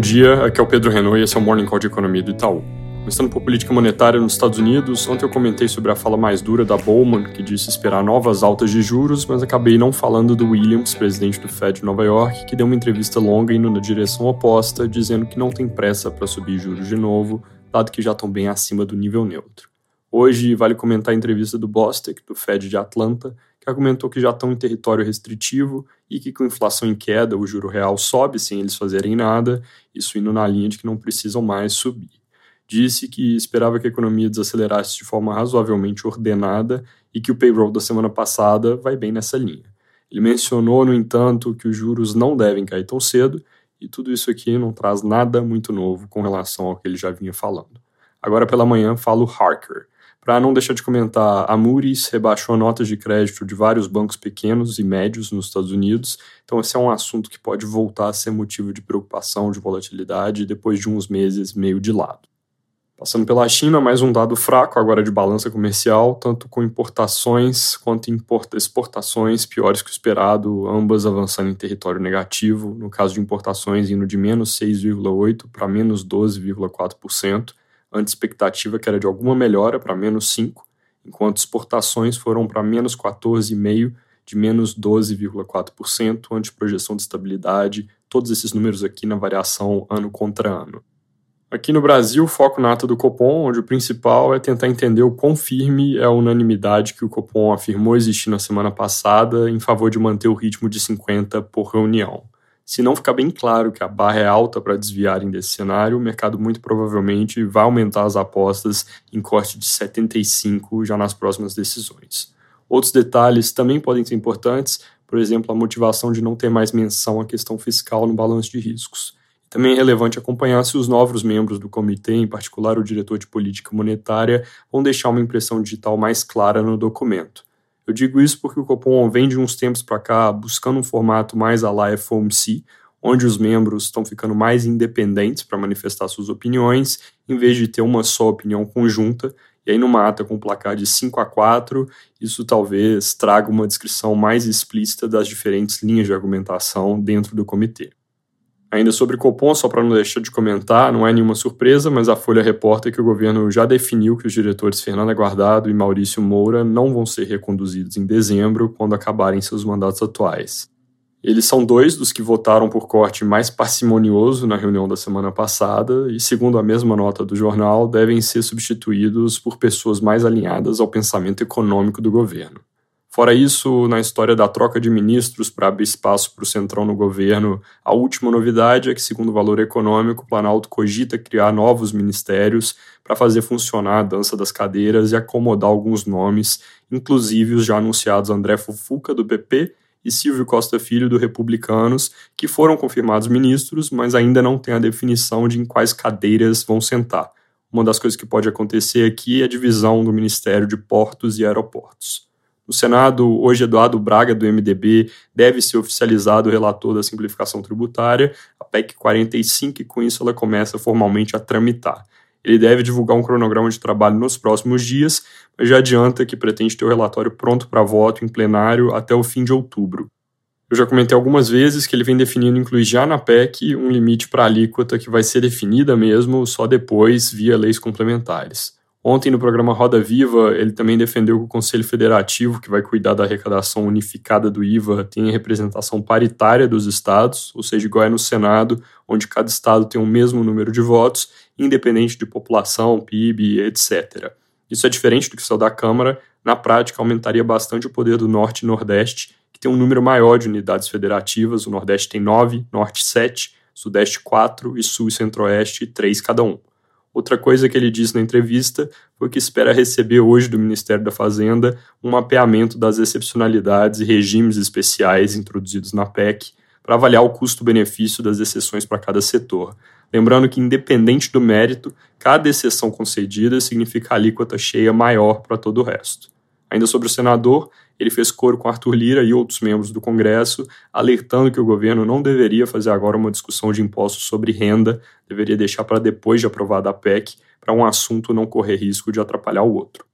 dia, aqui é o Pedro Renault e esse é o Morning Call de Economia do Itaú. Começando por política monetária nos Estados Unidos, ontem eu comentei sobre a fala mais dura da Bowman, que disse esperar novas altas de juros, mas acabei não falando do Williams, presidente do Fed de Nova York, que deu uma entrevista longa indo na direção oposta, dizendo que não tem pressa para subir juros de novo, dado que já estão bem acima do nível neutro. Hoje vale comentar a entrevista do Bostic, do Fed de Atlanta, que argumentou que já estão em território restritivo e que com inflação em queda o juro real sobe sem eles fazerem nada, isso indo na linha de que não precisam mais subir disse que esperava que a economia desacelerasse de forma razoavelmente ordenada e que o payroll da semana passada vai bem nessa linha. Ele mencionou, no entanto, que os juros não devem cair tão cedo e tudo isso aqui não traz nada muito novo com relação ao que ele já vinha falando. Agora pela manhã falo Harker. Para não deixar de comentar, a Moody's rebaixou notas de crédito de vários bancos pequenos e médios nos Estados Unidos, então esse é um assunto que pode voltar a ser motivo de preocupação, de volatilidade, depois de uns meses meio de lado. Passando pela China, mais um dado fraco agora de balança comercial, tanto com importações quanto exportações piores que o esperado, ambas avançando em território negativo. No caso de importações, indo de menos 6,8% para menos 12,4%, antes expectativa que era de alguma melhora para menos 5%, enquanto exportações foram para menos 14,5%, de menos 12,4%, ante projeção de estabilidade, todos esses números aqui na variação ano contra ano. Aqui no Brasil, foco na ata do Copom, onde o principal é tentar entender o quão firme é a unanimidade que o Copom afirmou existir na semana passada em favor de manter o ritmo de 50 por reunião. Se não ficar bem claro que a barra é alta para desviarem desse cenário, o mercado muito provavelmente vai aumentar as apostas em corte de 75 já nas próximas decisões. Outros detalhes também podem ser importantes, por exemplo, a motivação de não ter mais menção à questão fiscal no balanço de riscos. Também é relevante acompanhar se os novos membros do comitê, em particular o diretor de política monetária, vão deixar uma impressão digital mais clara no documento. Eu digo isso porque o Copom vem de uns tempos para cá buscando um formato mais à la FOMC, onde os membros estão ficando mais independentes para manifestar suas opiniões, em vez de ter uma só opinião conjunta. E aí, numa ata com placar de 5 a 4, isso talvez traga uma descrição mais explícita das diferentes linhas de argumentação dentro do comitê. Ainda sobre Copom, só para não deixar de comentar, não é nenhuma surpresa, mas a Folha reporta que o governo já definiu que os diretores Fernanda Guardado e Maurício Moura não vão ser reconduzidos em dezembro, quando acabarem seus mandatos atuais. Eles são dois dos que votaram por corte mais parcimonioso na reunião da semana passada e, segundo a mesma nota do jornal, devem ser substituídos por pessoas mais alinhadas ao pensamento econômico do governo. Fora isso, na história da troca de ministros para abrir espaço para o Centrão no governo, a última novidade é que, segundo o valor econômico, o Planalto cogita criar novos ministérios para fazer funcionar a dança das cadeiras e acomodar alguns nomes, inclusive os já anunciados André Fufuca, do PP, e Silvio Costa Filho, do Republicanos, que foram confirmados ministros, mas ainda não tem a definição de em quais cadeiras vão sentar. Uma das coisas que pode acontecer aqui é a divisão do Ministério de Portos e Aeroportos. No Senado, hoje, Eduardo Braga, do MDB, deve ser oficializado o relator da simplificação tributária, a PEC 45, e com isso ela começa formalmente a tramitar. Ele deve divulgar um cronograma de trabalho nos próximos dias, mas já adianta que pretende ter o relatório pronto para voto em plenário até o fim de outubro. Eu já comentei algumas vezes que ele vem definindo incluir já na PEC um limite para alíquota que vai ser definida mesmo só depois via leis complementares. Ontem, no programa Roda Viva, ele também defendeu que o Conselho Federativo, que vai cuidar da arrecadação unificada do IVA, tenha representação paritária dos estados, ou seja, igual é no Senado, onde cada estado tem o mesmo número de votos, independente de população, PIB, etc. Isso é diferente do que saiu da Câmara, na prática aumentaria bastante o poder do Norte e Nordeste, que tem um número maior de unidades federativas, o Nordeste tem nove, Norte sete, Sudeste quatro e Sul e Centro-Oeste três cada um. Outra coisa que ele disse na entrevista foi que espera receber hoje do Ministério da Fazenda um mapeamento das excepcionalidades e regimes especiais introduzidos na PEC para avaliar o custo-benefício das exceções para cada setor. Lembrando que, independente do mérito, cada exceção concedida significa alíquota cheia maior para todo o resto. Ainda sobre o senador, ele fez coro com Arthur Lira e outros membros do Congresso, alertando que o governo não deveria fazer agora uma discussão de impostos sobre renda, deveria deixar para depois de aprovada a PEC, para um assunto não correr risco de atrapalhar o outro.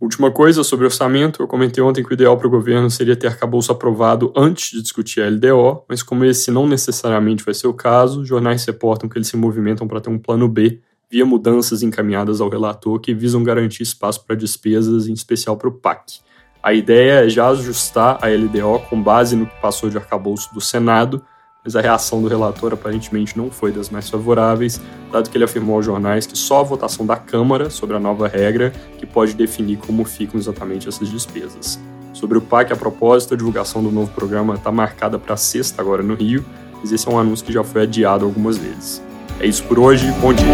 Última coisa sobre orçamento, eu comentei ontem que o ideal para o governo seria ter arcabouço aprovado antes de discutir a LDO, mas como esse não necessariamente vai ser o caso, jornais reportam que eles se movimentam para ter um plano B via mudanças encaminhadas ao relator que visam garantir espaço para despesas, em especial para o PAC. A ideia é já ajustar a LDO com base no que passou de arcabouço do Senado, mas a reação do relator aparentemente não foi das mais favoráveis, dado que ele afirmou aos jornais que só a votação da Câmara sobre a nova regra que pode definir como ficam exatamente essas despesas. Sobre o PAC, a propósito, a divulgação do novo programa está marcada para sexta agora no Rio, mas esse é um anúncio que já foi adiado algumas vezes. É isso por hoje, bom dia!